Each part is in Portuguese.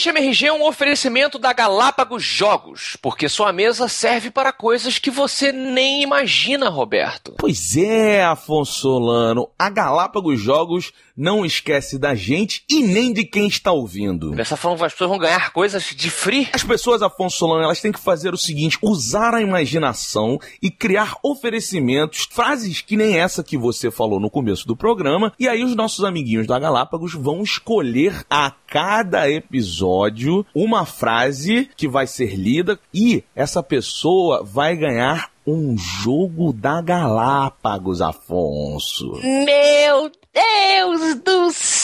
Este MRG é um oferecimento da Galápagos Jogos, porque sua mesa serve para coisas que você nem imagina, Roberto. Pois é, Afonso Solano, a Galápagos Jogos não esquece da gente e nem de quem está ouvindo. Dessa forma, as pessoas vão ganhar coisas de free? As pessoas, Afonso Solano, elas têm que fazer o seguinte: usar a imaginação e criar oferecimentos, frases que nem essa que você falou no começo do programa, e aí os nossos amiguinhos da Galápagos vão escolher a cada episódio uma frase que vai ser lida e essa pessoa vai ganhar um jogo da Galápagos, Afonso. Meu Deus do céu!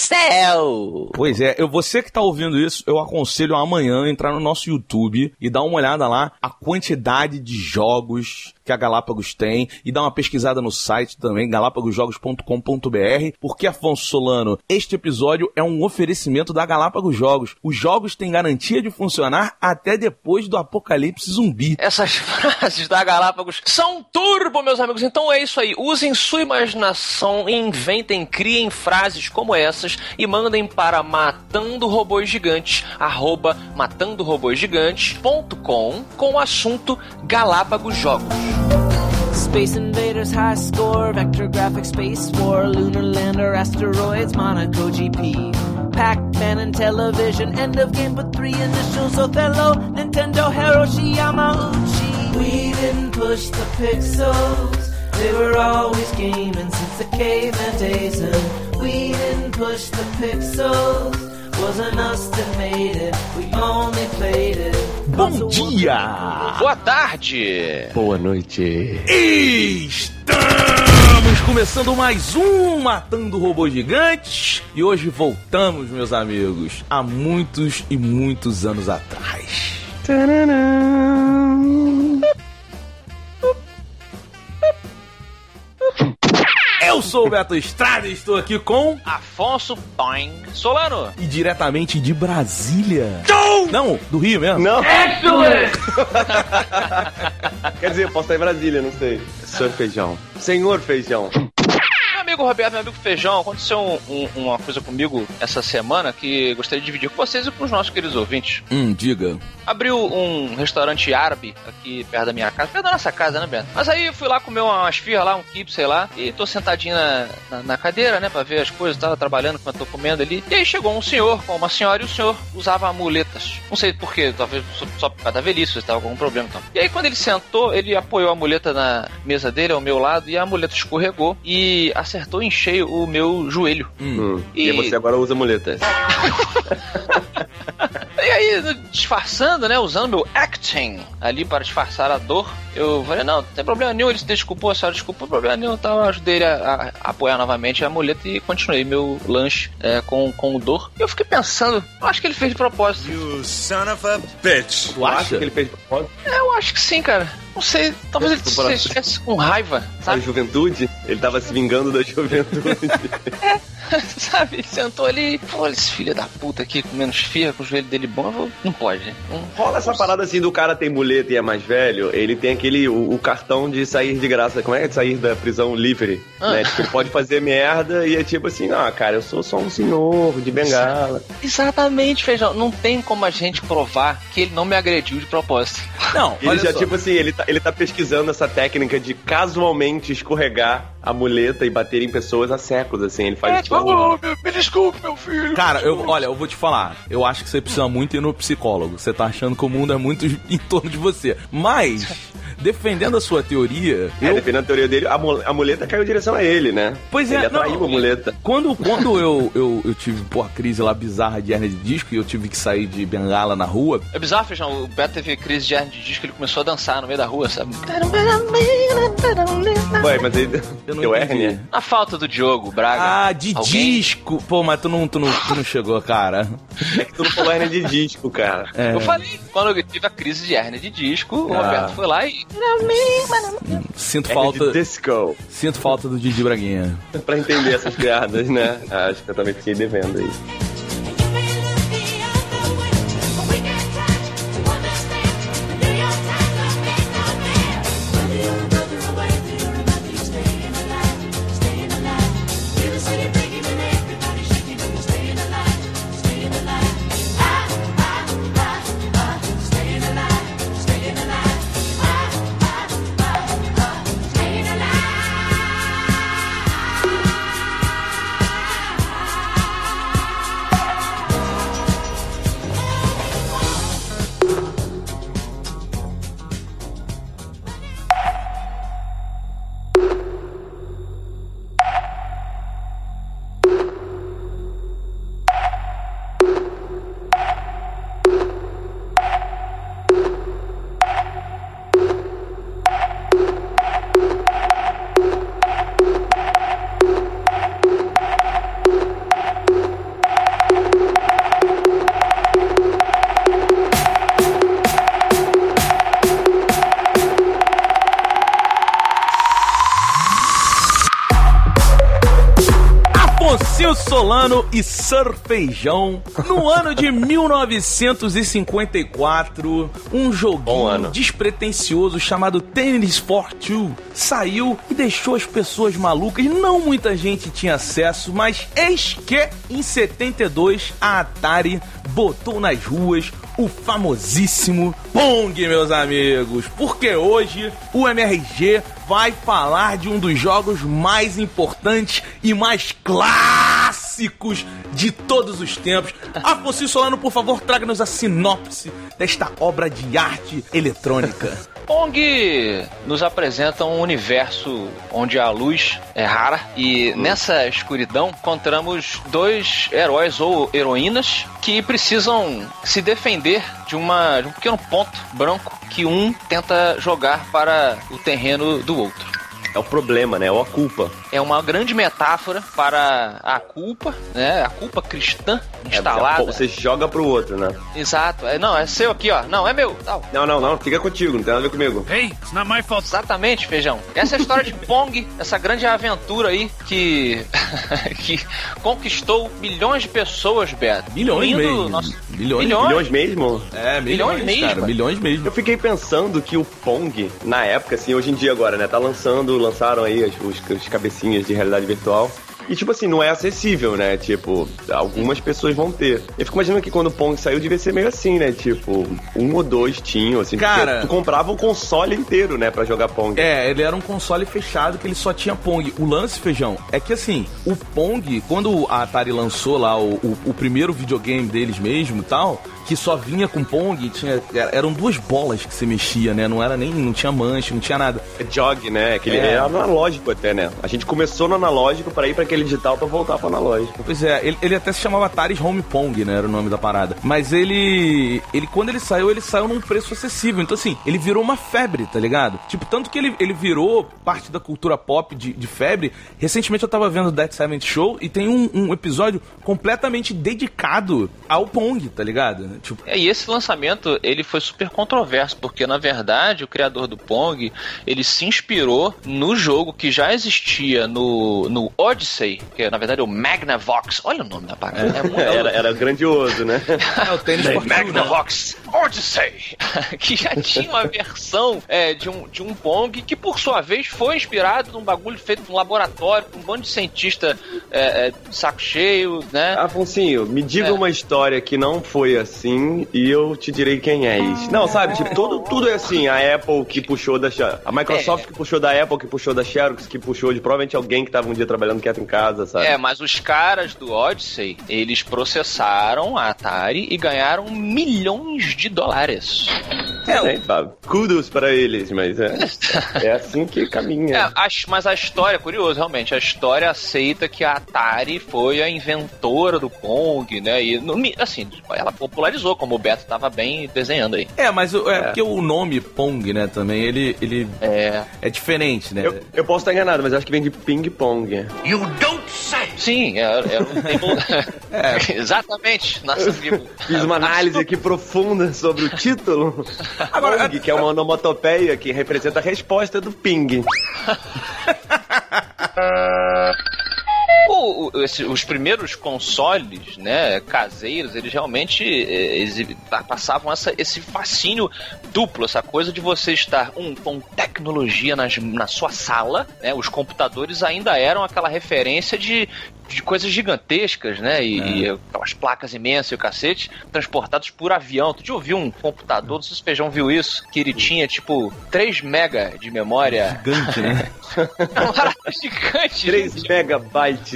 Pois é, eu, você que tá ouvindo isso, eu aconselho amanhã entrar no nosso YouTube e dar uma olhada lá a quantidade de jogos que a Galápagos tem e dar uma pesquisada no site também, galápagosjogos.com.br, porque Afonso Solano, este episódio é um oferecimento da Galápagos Jogos. Os jogos têm garantia de funcionar até depois do apocalipse zumbi. Essas frases da Galápagos são turbo, meus amigos. Então é isso aí. Usem sua imaginação, inventem, criem frases como essas e mandem para matando robôs gigantes, arroba matandorobôsgigantes.com com o assunto Galápagos Jogos. Space Invaders High Score, Vector Graphics Space War, Lunar Lander, Asteroids, Monaco GP. Pac-Man and television, end of game but three initials, Othello, Nintendo, Hiroshi Yamauchi. We didn't push the pixels, they were always gaming since the caveman days and we didn't push the pixels. Wasn't us that made it, we only played it. Bom dia! Boa tarde! Boa noite. Estamos começando mais um Matando Robôs Gigantes e hoje voltamos, meus amigos, há muitos e muitos anos atrás. Eu sou o Beto Estrada e estou aqui com Afonso Boing Solano. e diretamente de Brasília. Não, do Rio mesmo. Não. Quer dizer, eu posso estar em Brasília, não sei. Senhor Feijão. Senhor Feijão. Amigo Roberto, meu amigo Feijão, aconteceu um- um- uma coisa comigo essa semana que gostaria de dividir com vocês e com os nossos queridos ouvintes. Hum, diga. Abriu um restaurante árabe aqui perto da minha casa, perto da nossa casa, né, Beto? Mas aí eu fui lá comer umas firras lá, um kibe, sei lá, e tô sentadinho na, na, na cadeira, né, pra ver as coisas, tava trabalhando enquanto tô comendo ali. E aí chegou um senhor com uma senhora e o senhor usava muletas. Não sei porquê, talvez só, só por causa da velhice, estava com algum problema então. E aí quando ele sentou, ele apoiou a muleta na mesa dele, ao meu lado, e a muleta escorregou e acertou em cheio o meu joelho. Hum. E- E... você agora usa muleta. E aí, disfarçando, né? Usando meu acting ali para disfarçar a dor, eu falei, não, não tem problema nenhum, ele se desculpou, a senhora desculpou, problema nenhum, então eu ajudei ele a, a apoiar novamente a muleta e continuei meu lanche é, com, com dor. E eu fiquei pensando, eu acho que ele fez de propósito. You son of a bitch. Tu acha? que ele fez de propósito? É, eu acho que sim, cara. Não sei, talvez ele Desculpa, estivesse com raiva, sabe? juventude? Ele tava se vingando da juventude. sabe? Ele sentou ali e falou, esse filho da puta aqui comendo esfirra com o joelho dele bom, vou... não pode, né? Não Rola essa parada assim do cara tem muleta e é mais velho, ele tem aquele, o, o cartão de sair de graça, como é que é de sair da prisão livre, Ah. né? Tipo, ele pode fazer merda e é tipo assim, ah, cara, eu sou só um senhor de bengala. Exatamente, Feijão. Não tem como a gente provar que ele não me agrediu de propósito. Não, Ele olha já, só. tipo assim, ele tá, ele tá pesquisando essa técnica de casualmente escorregar a muleta e bater em pessoas há séculos, assim. Ele faz tipo, me, desculpe, meu filho. Cara, eu, olha, eu vou te falar. Eu acho que você precisa muito ir no psicólogo. Você tá achando que o mundo é muito em torno de você. Mas, defendendo a sua teoria, É, eu. dependendo da teoria dele, a, a muleta caiu em direção a ele, né? Pois é, ele atraiu não, a muleta. Quando, quando eu, eu, eu tive, pô, a crise lá bizarra de hernia de disco e eu tive que sair de bengala na rua, É bizarro, Feijão. O Beto teve crise de hernia de disco, ele começou a dançar no meio da rua, sabe? Ué, mas ele eu não deu entendi. hérnia. A falta do Diogo, Braga. Ah, de Alguém? disco! Pô, mas tu não, tu, não, tu não chegou, cara. É que tu não falou hérnia de disco, cara. É, Eu falei, quando eu tive a crise de hernia de disco, o Ah. Roberto foi lá e. sinto Hérnia falta, disco. sinto falta do Didi Braguinha. Pra entender essas piadas, né? Acho que eu também fiquei devendo aí. E Sir Feijão. No ano de 1954, um joguinho despretensioso chamado Tennis for Two saiu e deixou as pessoas malucas. Não muita gente tinha acesso, mas eis que em 72 a Atari botou nas ruas o famosíssimo Pong, meus amigos. Porque hoje o MRG vai falar de um dos jogos mais importantes e mais clássicos de todos os tempos. Afonso Solano, por favor, traga-nos a sinopse desta obra de arte eletrônica. Pong nos apresenta um universo onde a luz é rara e nessa escuridão encontramos dois heróis ou heroínas que precisam se defender de, uma, de um pequeno ponto branco que um tenta jogar para o terreno do outro. É o problema, né? Ou a culpa. É uma grande metáfora para a culpa, né? A culpa cristã É, instalada. Você joga pro outro, né? Exato. É, não, é seu aqui, ó. Não, é meu. Tal. Não, não, não. Fica contigo, não tem nada a ver comigo. Hey, it's not my fault. Exatamente, feijão. Essa é a história de Pong, essa grande aventura aí que que conquistou milhões de pessoas, Beto. Milhões mesmo. nosso- Milhões. Milhões. Milhões mesmo? É, Milhões mesmo, cara, milhões mesmo. Eu fiquei pensando que o Pong, na época, assim, hoje em dia agora, né? Tá lançando, lançaram aí as, os, os cabecinhas de realidade virtual. E, tipo assim, não é acessível, né? Tipo, algumas pessoas vão ter. Eu fico imaginando que quando o Pong saiu, devia ser meio assim, né? Tipo, um ou dois tinham, assim. Cara- Tu comprava o console inteiro, né? Pra jogar Pong. É, ele era um console fechado que ele só tinha Pong. O lance, feijão, é que assim, o Pong, quando a Atari lançou lá o, o, o primeiro videogame deles mesmo e tal, que só vinha com Pong, tinha, eram duas bolas que você mexia, né? Não era nem, não tinha mancha, não tinha nada. É Jog, né? Aquele, É. é. analógico até, né? A gente começou no analógico pra ir pra aquele digital pra voltar pro analógico. Pois é, ele, ele até se chamava Atari Home Pong, né? Era o nome da parada. Mas ele. ele quando ele saiu, ele saiu num preço acessível. Então, assim, ele virou uma febre, tá ligado? Tipo, tanto que ele, ele virou parte da cultura pop de, de febre. Recentemente eu tava vendo Dead Seventh Show e tem um, um episódio completamente dedicado ao Pong, tá ligado? Tipo, É, e esse lançamento, ele foi super controverso, porque na verdade o criador do Pong, ele se inspirou no jogo que já existia no, no Odyssey, que é na verdade o Magnavox. Olha o nome da parada. É, muito Era, era grandioso, né? é o tênis né? Magnavox Odyssey, que já tinha uma versão é, de, um, de um Pong que, por sua vez, foi inspirado num bagulho feito num laboratório, com um bando de cientista é, é, de saco cheio, né? Afonsinho, me diga É. uma história que não foi assim e eu te direi quem é isso. Não, sabe, tipo, tudo, tudo é assim. A Apple que puxou da Xerox, a Microsoft É. que puxou da Apple, que puxou da Xerox, que puxou de provavelmente alguém que tava um dia trabalhando quieto em casa, sabe? É, mas os caras do Odyssey, eles processaram a Atari e ganharam milhões de dólares. É, sabe? Kudos para eles, mas é, é assim que É, caminha. a- mas a história, curioso, realmente, a história aceita que a Atari foi a inventora do Pong, né? E, assim, ela popularizou, como o Beto tava bem desenhando aí. É, mas o- é, porque o nome Pong, né, também, ele, ele É. é diferente, né? Eu, eu posso estar enganado, mas acho que vem de ping-pong. You don't say. Sim, era, era um table... Exatamente. Nossa, Fiz uma análise aqui profunda sobre o título. Agora, Pong, que é uma onomatopeia que representa a resposta do ping. O- o- esse- os primeiros consoles, né, caseiros, eles realmente pa- passavam essa, esse fascínio duplo, essa coisa de você estar um com tecnologia nas- na sua sala, né, os computadores ainda eram aquela referência de, de coisas gigantescas, né, e, e aquelas placas imensas e o cacete, transportados por avião. Tu já ouviu um computador, não sei se o Feijão viu isso, que ele tinha tipo 3 mega de memória. Gigante, né? Gigante. 3 gente.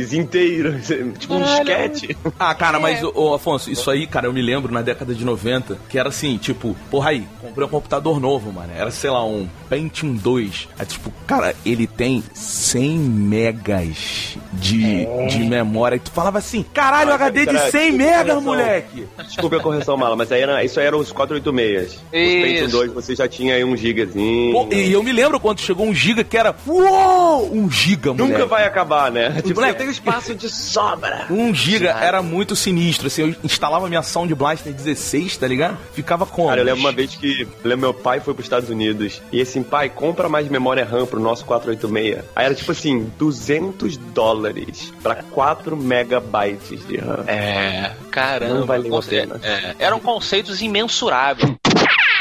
Megabytes inteiros, tipo um disquete. Ah, cara, É. mas, ô, Afonso, isso aí, cara, eu me lembro na década de 90, que era assim, tipo, porra aí, comprei um computador novo, mano. Era, sei lá, um Pentium 2. Aí, tipo, cara, ele tem 100 megas de, de memória. E tu falava assim, caralho, Ah, HD de cara, 100 que megas, moleque! Desculpa a correção, Mala, mas aí era, isso aí era os 486. Os Pentium Isso. 2 você já tinha aí um gigazinho. Pô, e eu me lembro quando chegou um giga que era, uou, um giga, moleque. Nunca vai acabar, né? Tipo, Moleque, espaço de sobra. 1 giga era muito sinistro, assim, eu instalava minha Sound Blaster 16, tá ligado? Ficava como? Cara, eu lembro uma vez que lembro meu pai foi pros Estados Unidos e assim, pai, compra mais memória RAM pro nosso 486. Aí era tipo assim, 200 dólares pra 4 megabytes de RAM. É, caramba. Não valeu a pena. é, eram conceitos imensuráveis.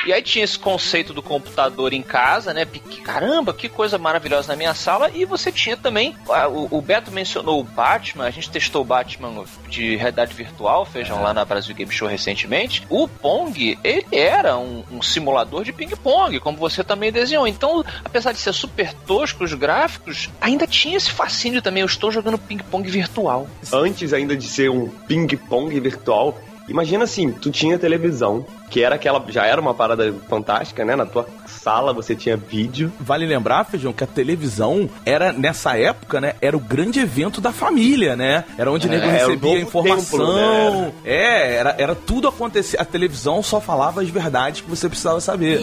E aí tinha esse conceito do computador em casa, né? Que, caramba, que coisa maravilhosa na minha sala. E você tinha também. O, o Beto mencionou o Batman, a gente testou o Batman de realidade virtual, feijam lá na Brasil Game Show recentemente. O Pong, ele era um, um simulador de ping-pong, como você também desenhou. Então, apesar de ser super tosco os gráficos, ainda tinha esse fascínio também. Eu estou jogando ping-pong virtual. Antes ainda de ser um ping-pong virtual, imagina assim, tu tinha televisão, que era aquela, já era uma parada fantástica, né? Na tua sala você tinha vídeo. Vale lembrar, Feijão, que a televisão era, nessa época, né? Era o grande evento da família, né? Era onde o nego É, recebia novo informação. templo, né? É, era, era tudo acontecer. A televisão só falava as verdades que você precisava saber.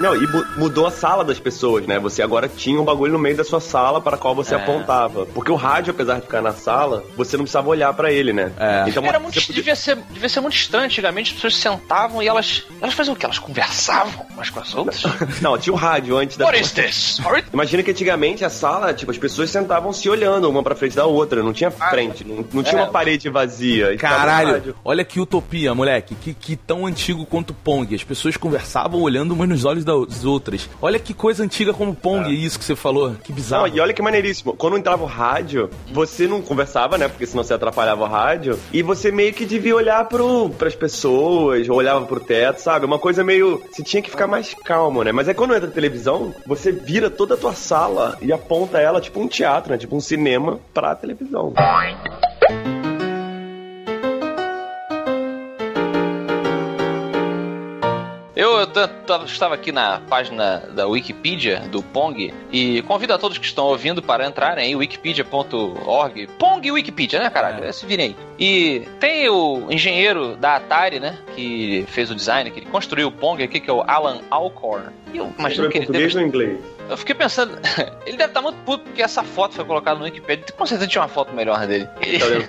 Não, e mu- mudou a sala das pessoas, né? Você agora tinha um bagulho no meio da sua sala para qual você É. apontava. Porque o rádio, apesar de ficar na sala, você não precisava olhar pra ele, né? É. Então, Era muito, podia- devia, ser, devia ser muito estranho. Antigamente as pessoas sentavam e elas. Elas faziam o quê? Elas conversavam umas com as outras? Não, tinha o rádio antes da. What is this? Imagina que antigamente a sala, tipo, as pessoas sentavam se olhando uma pra frente da outra, não tinha frente, não, não tinha É. uma parede vazia. Caralho, olha que utopia, moleque. Que, que tão antigo quanto Pong. As pessoas conversavam olhando umas nos olhos das outras. Olha que coisa antiga como Pong, isso que você falou. Que bizarro. Não, e olha que maneiríssimo. Quando entrava o rádio, você não conversava, né? Porque senão você atrapalhava o rádio. E você meio que devia olhar pro, pras pessoas, ou olhava pro teto, sabe? Uma coisa meio. Você tinha que ficar mais calmo, né? Mas é quando entra a televisão, você vira toda a tua sala e aponta ela tipo um teatro, né? Tipo um cinema pra televisão. Eu, estava aqui na página da Wikipedia do Pong e convido a todos que estão ouvindo para entrarem aí, wikipedia.org. Pong Wikipedia, né, caralho? Se virem aí. E tem o engenheiro da Atari, né, que fez o design, que ele construiu o Pong aqui, que é o Alan Alcorn. E eu imagino Em que ele português deve... ou em inglês? Eu fiquei pensando, ele deve estar muito puto porque essa foto foi colocada no Wikipedia. Com certeza tinha uma foto melhor dele. Ele- Tá olhando o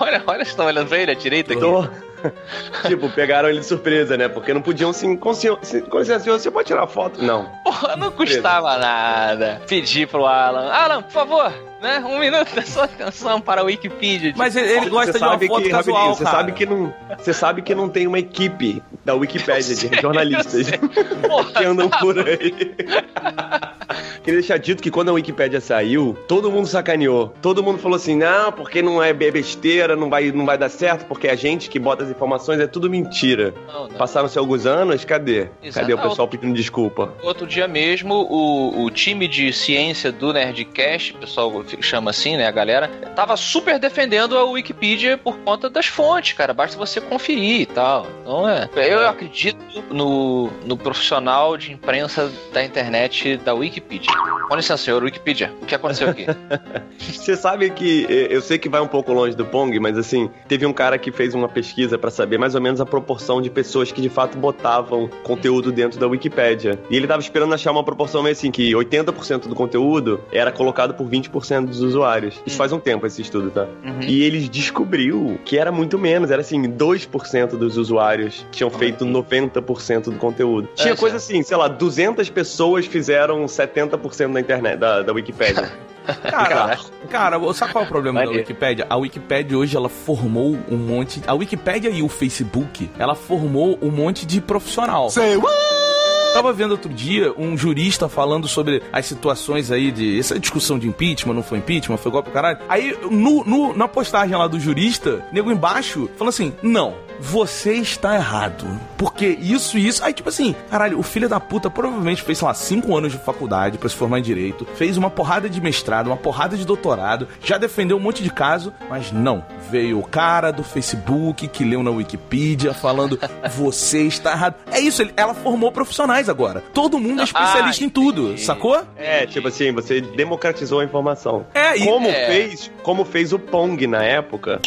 olha, olha, vocês estão olhando pra ele à direita aqui. Tô. tipo, pegaram ele de surpresa, né? Porque não podiam se. consci- se- Com licença, senhor, você pode tirar foto? Não. Porra, não custava nada pedir pro Alan. Alan, por favor, né? Um minuto da sua atenção para a Wikipedia. Mas ele, ele gosta você de uma foto que, casual, você cara. sabe que não, você sabe que não tem uma equipe da Wikipédia de jornalistas Porra, que andam por aí. Queria deixar dito que quando a Wikipédia saiu, todo mundo sacaneou. Todo mundo falou assim: "Não, porque não é besteira, não vai não vai dar certo, porque a gente que bota as informações é tudo mentira". Passaram-se alguns anos, cadê? Exato. Cadê o pessoal pedindo desculpa? Outro dia mesmo, o, o time de ciência do Nerdcast, o pessoal chama assim, né, a galera, tava super defendendo a Wikipedia por conta das fontes, cara. Basta você conferir e tal. Então é. Eu acredito no, no profissional de imprensa da internet da Wikipedia. Com licença, senhor Wikipedia. O que aconteceu aqui? Você sabe que eu sei que vai um pouco longe do Pong, mas assim, teve um cara que fez uma pesquisa pra saber mais ou menos a proporção de pessoas que de fato botavam conteúdo dentro da Wikipédia. E ele tava esperando achar uma proporção meio assim que 80% do conteúdo era colocado por 20% dos usuários. Isso faz um tempo esse estudo, tá? Uhum. E ele descobriu que era muito menos, era assim, 2% dos usuários tinham feito 90% do conteúdo. Tinha coisa assim, sei lá, 200 pessoas fizeram 70% da internet, da, da Wikipédia. Cara, cara, sabe qual é o problema da Maneiro. Wikipédia? A Wikipédia hoje ela formou um monte. A Wikipédia e o Facebook, ela formou um monte de profissional. Tava vendo outro dia um jurista falando sobre as situações aí de. Essa discussão de impeachment, não foi impeachment, foi golpe pro caralho. Aí, no, no- na postagem lá do jurista, nego embaixo, falando assim: não, você está errado. Porque isso e isso. Aí, tipo assim, caralho, o filho da puta provavelmente fez, sei lá, cinco anos de faculdade pra se formar em direito, fez uma porrada de mestrado, uma porrada de doutorado, já defendeu um monte de caso, mas não. Veio o cara do Facebook que leu na Wikipedia falando: você está errado. É isso, ele- ela formou profissionais agora. Todo mundo é especialista Ah, em tudo, sacou? É, tipo assim, você democratizou a informação. É, e- como É. fez, como fez o Pong na época.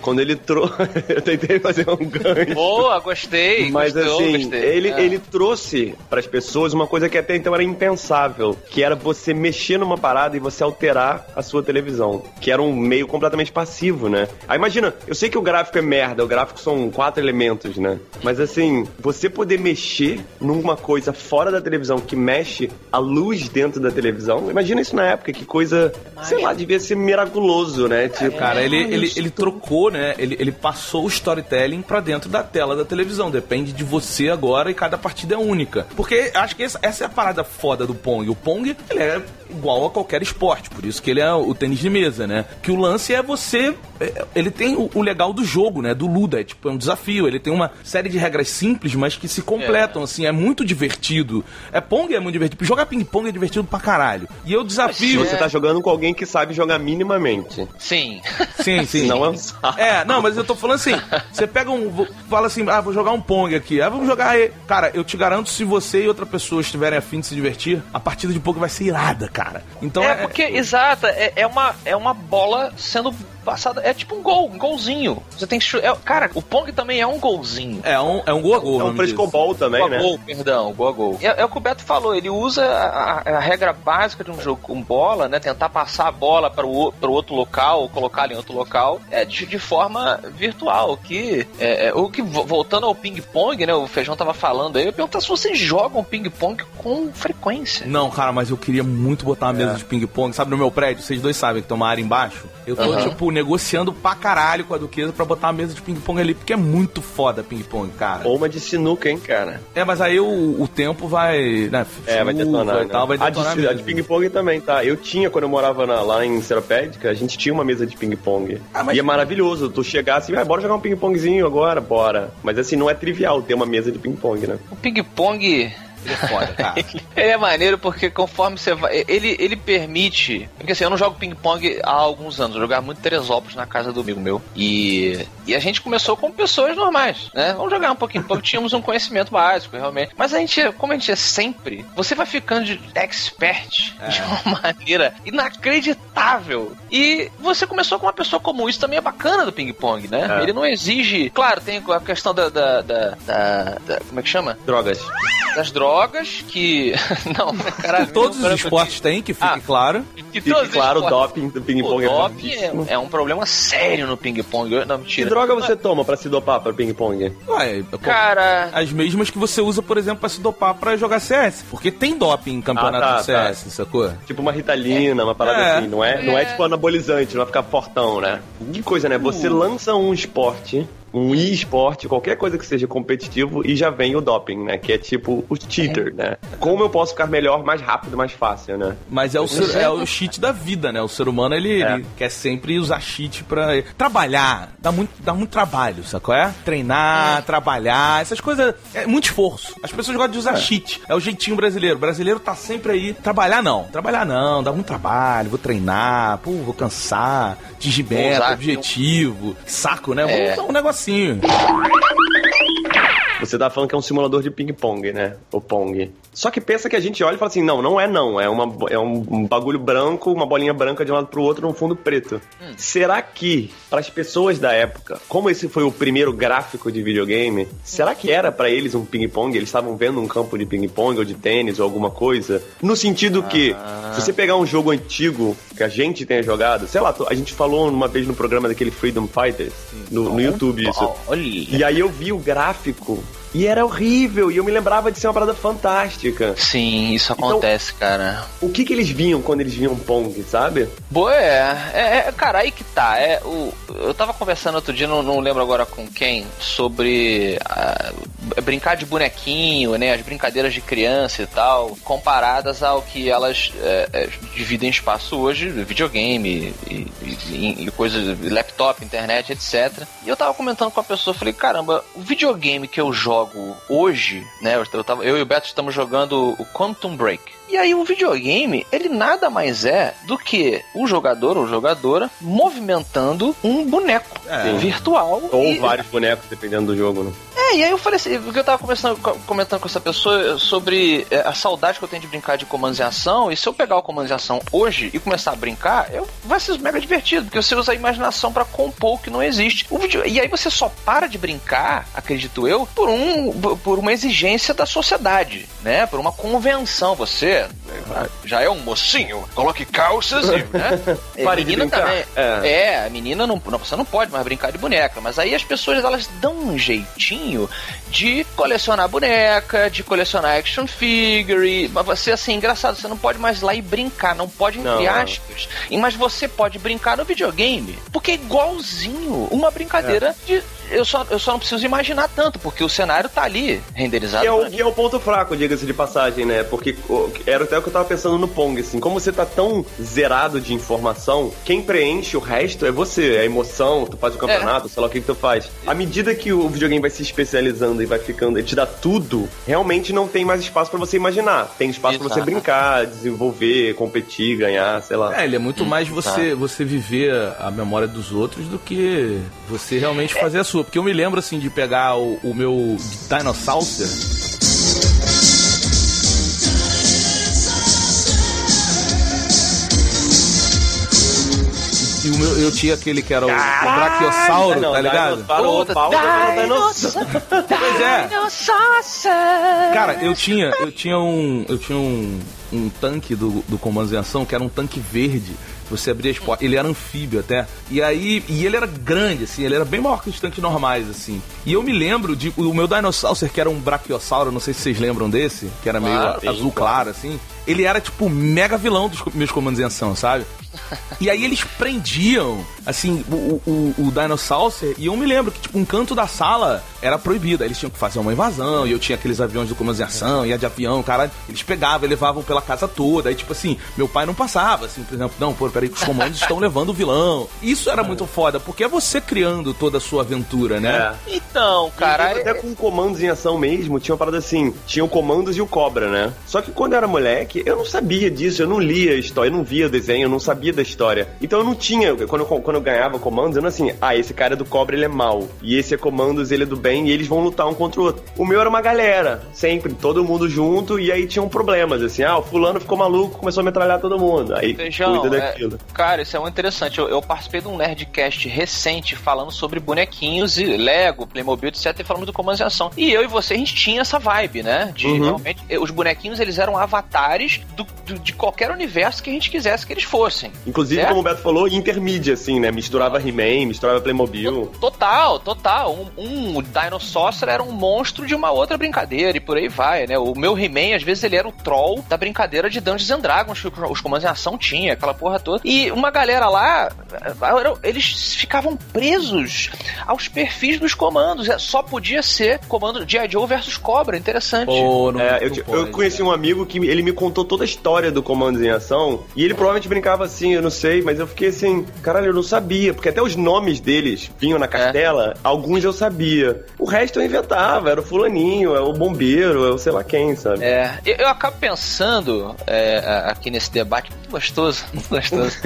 Quando ele trouxe eu tentei fazer um gancho. Boa, gostei. Mas gostou, assim, gostei. ele, É. ele trouxe pras pessoas uma coisa que até então era impensável, que era você mexer numa parada e você alterar a sua televisão, que era um meio completamente passivo, né? Aí imagina, eu sei que o gráfico é merda, o gráfico são quatro elementos, né? Mas assim, você poder mexer numa coisa fora da televisão que mexe a luz dentro da televisão, imagina isso na época, que coisa, sei lá, devia ser miraculoso, né? Tipo, Cara, ele, ele, ele trocou, né? Ele, ele passou o storytelling pra dentro da tela da televisão. Depende de você agora e cada partida é única. Porque acho que essa, essa é a parada foda do Pong. O Pong, ele é igual a qualquer esporte. Por isso que ele é o tênis de mesa, né? Que o lance é você... é, Ele tem o, o legal do jogo, né? Do Luda. É tipo, é um desafio. Ele tem uma série de regras simples, mas que se completam, assim. É muito divertido. É Pong é muito divertido. Jogar ping-pong é divertido pra caralho. E eu Se desafio... você tá jogando com alguém que sabe jogar minimamente. Sim. Sim, sim. Não é um saco. É, não, mas eu tô falando assim, você pega um. Fala assim, ah, vou jogar um Pong aqui. Ah, vamos jogar aí. Cara, eu te garanto, se você e outra pessoa estiverem afim de se divertir, a partida de Pong vai ser irada, cara. Então É, porque, exato, é, é uma, é uma bola sendo passada. É tipo um gol, um golzinho. Você tem que. chu- é- cara, o Pong também é um golzinho. É um, é um gol a gol. É um nome disso. frescobol também, Gol né? gol, perdão, gol a gol. É, é o que o Beto falou, ele usa a, a- regra básica de um jogo com bola, né? Tentar passar a bola para o para o outro local, ou colocá-la em outro local, é de, de forma virtual. Que, é, é, o que vo- voltando ao ping-pong, né? O Feijão tava falando aí, eu ia perguntar se vocês jogam ping-pong com frequência. Não, cara, mas eu queria muito botar uma mesa de ping-pong. Sabe, no meu prédio, vocês dois sabem que tem uma área embaixo. Eu tô, Aham. tipo, negociando pra caralho com a Duquesa pra botar uma mesa de ping-pong ali, porque é muito foda ping-pong, cara. Ou uma de sinuca, hein, cara? É, mas aí o, o tempo vai. Né, É, vai detonar. e tal, vai né? a detonar de, a de mesmo. ping-pong também, tá? Eu tinha, quando eu morava na- lá em Seropédica, a gente tinha uma mesa de ping-pong. Ah, mas- E é maravilhoso. Tu chegar assim, ah, bora jogar um ping-pongzinho agora, bora. Mas assim, não é trivial ter uma mesa de ping-pong, né? O ping-pong Ele é foda, cara. Ele é maneiro porque conforme você vai. Ele, ele permite. Porque assim, eu não jogo ping-pong há alguns anos. Eu jogava muito Teresópolis na casa do amigo meu. E, e a gente começou com pessoas normais, né? Vamos jogar um pouquinho. Porque tínhamos um conhecimento básico, realmente. Mas a gente, como a gente é sempre, você vai ficando de expert de uma maneira inacreditável. E você começou com uma pessoa comum. Isso também é bacana do ping-pong, né? É. Ele não exige. Claro, tem a questão da. da, da, da- da- como é que chama? Drogas. das drogas que. Não, caralho. Todos não, os esportes têm, que fique Ah, claro. Que Fique todos os claro, o esportes. doping do ping-pong é doping é, é um problema sério no ping-pong. Não, Que mentira. droga você toma pra se dopar pra ping-pong? Ué, Cara. as mesmas que você usa, por exemplo, pra se dopar pra jogar CS. Porque tem doping em campeonato Ah, tá, de CS, sacou? Tipo uma ritalina, uma parada É. assim, não é, não é tipo anabolizante, não vai ficar fortão, né? Que coisa, né? Você lança um esporte, um e-esporte, qualquer coisa que seja competitivo, e já vem o doping, né? Que é tipo o cheater, né? Como eu posso ficar melhor, mais rápido, mais fácil, né? Mas é o, ser- é o cheat da vida, né? O ser humano, ele, É. ele quer sempre usar cheat pra trabalhar. Dá muito, dá muito trabalho, sacou? É? Treinar, trabalhar, essas coisas. É muito esforço. As pessoas gostam de usar cheat. É o jeitinho brasileiro. O brasileiro tá sempre aí. Trabalhar não. Trabalhar não. Dá muito trabalho. Vou treinar. Pô, vou cansar. Atingir meta, objetivo. Saco, né? É. Vou usar um negocinho. 幸运。Você tá falando que é um simulador de ping-pong, né? O Pong. Só que pensa que a gente olha e fala assim, não, não é não. É, uma, é um bagulho branco, uma bolinha branca de um lado pro outro num fundo preto. Será que, para as pessoas da época, como esse foi o primeiro gráfico de videogame, será que era pra eles um ping-pong? Eles estavam vendo um campo de ping-pong ou de tênis ou alguma coisa? No sentido que, se você pegar um jogo antigo que a gente tenha jogado, sei lá, a gente falou uma vez no programa daquele Freedom Fighters, no, no YouTube isso. Olha. E aí eu vi o gráfico e era horrível. E eu me lembrava de ser uma parada fantástica. Sim, isso Então- acontece, cara. O que que eles viam quando eles viam Pong, sabe? Boa, é, é, é, Cara, aí que tá. É, o, eu tava conversando outro dia, não, não lembro agora com quem, sobre ah, brincar de bonequinho, né? As brincadeiras de criança e tal, comparadas ao que elas é, é, dividem espaço hoje, videogame e, e, e, e coisas, laptop, internet, etc. E eu tava comentando com a pessoa, falei, caramba, o videogame que eu jogo hoje, né? Eu, eu, tava, eu e o Beto estamos jogando o Quantum Break. E aí o videogame, ele nada mais é do que o jogador ou jogadora movimentando um boneco É. virtual. Ou e- vários bonecos, dependendo do jogo, né? É, e aí eu falei assim, porque eu tava começando, comentando com essa pessoa sobre é, a saudade que eu tenho de brincar de comandos em ação, e se eu pegar o comandos em ação hoje e começar a brincar, eu, vai ser mega divertido, porque você usa a imaginação para compor o que não existe. Vídeo, e aí você só para de brincar, acredito eu, por, um, por uma exigência da sociedade, né? Por uma convenção. Você já é um mocinho, coloque calças e, né? É, de menina também. É. É, a menina não, não, você não pode mais brincar de boneca, mas aí as pessoas elas dão um jeitinho de colecionar boneca, de colecionar action figure, mas você assim, engraçado, você não pode mais ir lá e brincar, não pode entre Não, aspas. E, mas você pode brincar no videogame, porque é igualzinho uma brincadeira de eu só, eu só não preciso imaginar tanto, porque o cenário tá ali renderizado. Que é, o, que é o ponto fraco, diga-se de passagem, né? Porque o- era até o que eu tava pensando no Pong, assim. Como você tá tão zerado de informação, quem preenche o resto é você. É a emoção, tu faz o campeonato, sei lá o que, que tu faz. À medida que o videogame vai se especializando e vai ficando, ele te dá tudo, realmente não tem mais espaço pra você imaginar. Tem espaço pra você brincar, desenvolver, competir, ganhar, sei lá. É, ele é muito mais você, você viver a memória dos outros do que você realmente fazer a sua. Porque eu me lembro, assim, de pegar o, o meu Dinosaucer. E o meu, eu tinha aquele que era o, o Brachiosauro, não, tá ligado? Dinossauro, Dinossauro. Pois é. Cara, eu tinha, eu tinha um, eu tinha um, um tanque do, do Comandos em Ação que era um tanque verde. Você abria as portas, ele era anfíbio até. E aí, e ele era grande, assim, ele era bem maior que os tanques normais, assim. E eu me lembro de o meu Dinossauro, que era um Brachiosauro, não sei se vocês lembram desse, que era meio Claro, azul claro, assim. Ele era tipo mega vilão dos meus comandos em ação, sabe? E aí eles prendiam, assim, o, o, o Dinosaucer, e eu me lembro que, tipo, um canto da sala era proibido. Aí eles tinham que fazer uma invasão, e eu tinha aqueles aviões do Comandos em Ação, ia de avião, cara, eles pegavam e levavam pela casa toda. Aí, tipo assim, meu pai não passava, assim, por exemplo, não, pô, peraí que os comandos estão levando o vilão. Isso era muito foda, porque é você criando toda a sua aventura, né? É. Então, Cara, cara, até com comandos em ação mesmo, tinha uma parada assim, tinha o comandos e o cobra, né? Só que quando eu era moleque, eu não sabia disso, eu não lia a história, eu não via desenho, eu não sabia da história. Então eu não tinha, quando eu, quando eu ganhava comandos, eu não assim, ah, esse cara é do cobra, ele é mal, e esse é comandos, ele é do bem, e eles vão lutar um contra o outro. O meu era uma galera, sempre, todo mundo junto, e aí tinham problemas, assim, ah, o fulano ficou maluco, começou a metralhar todo mundo, aí Feijão, cuida é, daquilo. cara, isso é muito interessante. Eu, eu participei de um Nerdcast recente falando sobre bonequinhos e Lego, Playmobil, etc. E falando do Comandos em Ação. E eu e você, a gente tinha essa vibe, né? De Uhum. realmente. Os bonequinhos, eles eram avatares do, do- de qualquer universo que a gente quisesse que eles fossem. Inclusive, Certo? como o Beto falou, intermídia, assim, né? Misturava He-Man, misturava Playmobil. Total, total. Um, um Dinosaur era um monstro de uma outra brincadeira e por aí vai, né? O meu He-Man, às vezes, ele era o troll da brincadeira de Dungeons and Dragons, que os comandos em ação tinha, aquela porra toda. E uma galera lá, eles ficavam presos aos perfis dos comandos. É, Só podia ser comando G.I. Joe versus Cobra, interessante. Pô, não, É, eu, não eu conheci né? um amigo que ele me contou toda a história do Comandos em Ação e ele provavelmente brincava assim, eu não sei, mas eu fiquei assim, caralho, eu não sabia, porque até os nomes deles vinham na cartela, alguns eu sabia. O resto eu inventava, era o fulaninho, é o bombeiro, é o sei lá quem, sabe? É, eu, eu acabo pensando é, a- aqui nesse debate muito gostoso, muito gostoso.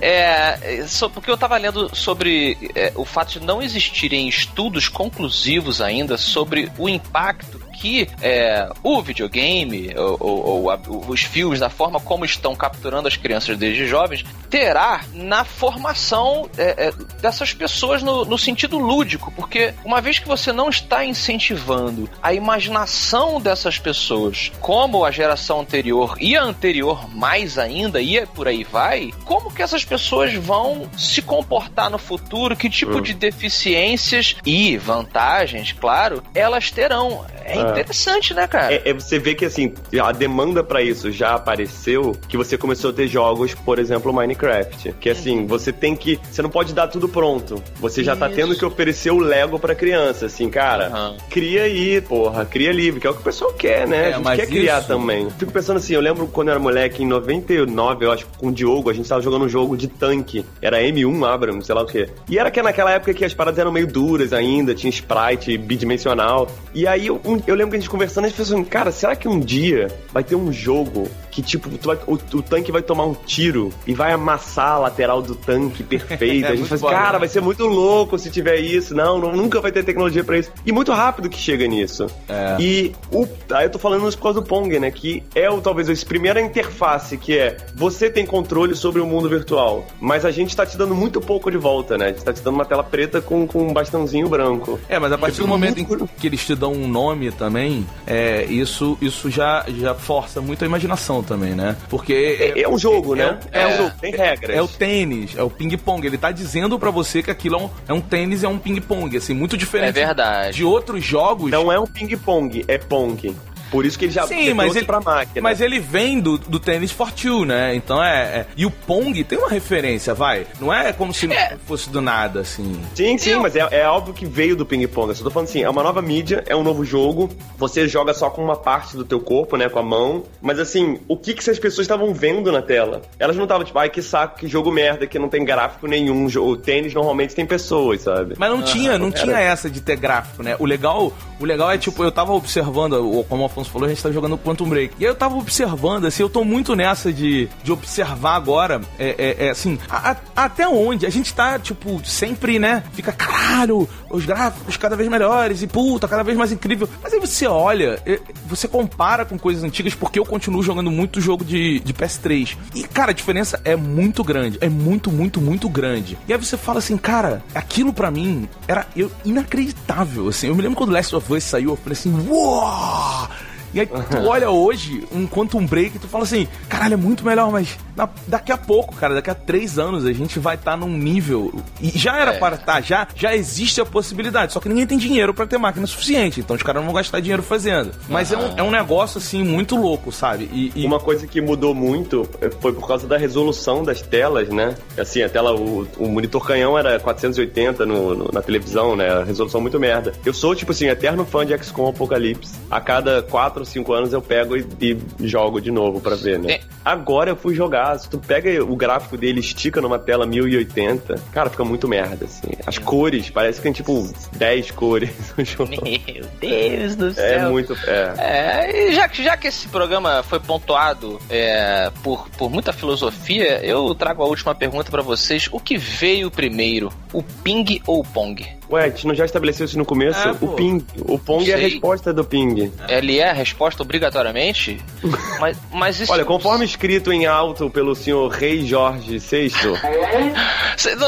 é, só porque eu tava lendo sobre é, o fato de não existirem estudos conclusivos ainda sobre o impacto que é, o videogame ou, ou- ou a- os filmes, da forma como estão capturando as crianças desde jovens, terá na formação é, é, dessas pessoas no, no sentido lúdico, porque uma vez que você não está incentivando a imaginação dessas pessoas, como a geração anterior e a anterior mais ainda, e por aí vai, como que essas pessoas vão se comportar no futuro? Que tipo Hum. de deficiências e vantagens, claro, elas terão? É, É. interessante, né, cara? É, é você vê que assim, a demanda pra isso já apareceu, que você começou a ter jogos, por exemplo, Minecraft. Que assim, você tem que. Você não pode dar tudo pronto. Você já tá Isso. tendo que oferecer o Lego pra criança. Assim, cara, Aham. cria aí, porra, cria livre, que é o que o pessoal quer, né? É, a gente quer criar isso- também. Fico pensando assim, eu lembro quando eu era moleque, em 99, eu acho, com o Diogo, a gente tava jogando um jogo de tanque. Era M1 Abrams, sei lá o quê. E era que naquela época que as paradas eram meio duras ainda, tinha sprite bidimensional. E aí eu, um- eu lembro que a gente conversando, a gente pensou assim, cara, será que um dia vai ter um jogo que tipo, vai- o, o tanque vai tomar um tiro e vai amassar a lateral do tanque perfeito. É a gente fala assim, foda, cara, né? vai ser muito louco se tiver isso. Não, não, nunca vai ter tecnologia pra isso. E muito rápido que chega nisso. É. E o, aí eu tô falando isso por causa do Pong, né? Que é o talvez essa primeira interface que é você tem controle sobre o mundo virtual, mas a gente tá te dando muito pouco de volta, né? A gente tá te dando uma tela preta com, com um bastãozinho branco. É, mas a partir do fico momento muito que eles te dão um nome também, é, isso, isso já, já força muito a imaginação também, né? Porque. É, é um jogo, né? É, É, um é- jogo, tem regras. É o tênis, é o ping-pong. Ele tá dizendo pra você que aquilo é um, é um tênis, é um ping-pong, assim, muito diferente É verdade. de outros jogos. Não é um ping-pong, é pong. Por isso que ele já Sim, mas ele, pra máquina. mas ele vem do, do tênis for two, né? Então é, é- E o Pong tem uma referência, vai. Não é como se não fosse do nada, assim. Sim, sim, mas é, é óbvio que veio do ping-pong. Eu só tô falando assim, é uma nova mídia, é um novo jogo. Você joga só com uma parte do teu corpo, né, com a mão. Mas assim, o que que essas pessoas estavam vendo na tela? Elas não estavam tipo, ai que saco, que jogo merda, que não tem gráfico nenhum. O tênis normalmente tem pessoas, sabe? Mas não tinha, não tinha essa de ter gráfico, né? O legal, o legal é tipo, eu tava observando, como Afonso falou, a gente tá jogando Quantum Break. E aí eu tava observando, assim, eu tô muito nessa de, de observar agora, é, é- é, assim, a- a- até onde a gente tá, tipo, sempre, né? Fica, caralho, os gráficos cada vez melhores e puta, cada vez mais incrível. Mas aí você olha, é, você compara com coisas antigas, porque eu continuo jogando muito jogo de, de PS3. E, cara, a diferença é muito grande. É muito, muito, muito grande. E aí você fala assim, cara, aquilo pra mim era eu, inacreditável, assim. Eu me lembro quando Last of Us saiu, eu falei assim, uau! E aí tu olha hoje um Quantum Break e tu fala assim, caralho, é muito melhor, mas na- daqui a pouco, cara, daqui a três anos a gente vai estar num nível. E já era É. para estar, já, já existe a possibilidade. Só que ninguém tem dinheiro pra ter máquina suficiente. Então os caras não vão gastar dinheiro fazendo. Mas é, um, é um negócio assim muito louco, sabe? E, e- Uma coisa que mudou muito foi por causa da resolução das telas, né? Assim, a tela, o, o monitor canhão era 480 no, no- na televisão, né? A resolução muito merda. Eu sou, tipo assim, eterno fã de XCOM Apocalipse. A cada 4 ou 5 anos eu pego e, e jogo de novo pra ver, né? É. Agora eu fui jogar. Se tu pega o gráfico dele estica numa tela 1080, cara, fica muito merda, assim. As cores, parece que tem tipo 10 cores no jogo. Meu Deus do É céu. muito. É. É, e já, que- já que esse programa foi pontuado é, por, por muita filosofia, eu trago a última pergunta pra vocês. O que veio primeiro, o ping ou o pong? Ué, a gente não já estabeleceu isso no começo? É, o ping. O pong é a resposta do ping. Ele é a resposta obrigatoriamente? mas, mas isso... Olha, conforme escrito em alto pelo senhor Rei Jorge VI,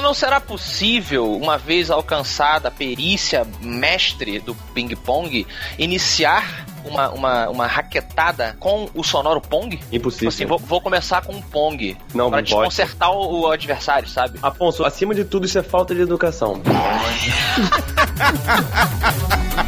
Não será possível, uma vez alcançada a perícia mestre do ping-pong, iniciar uma, uma, uma raquetada com o sonoro pong? Tipo impossível. assim, vou, vou começar com um pong. Não, pra não pode. desconcertar o, o adversário, sabe? Afonso, acima de tudo, isso é falta de educação.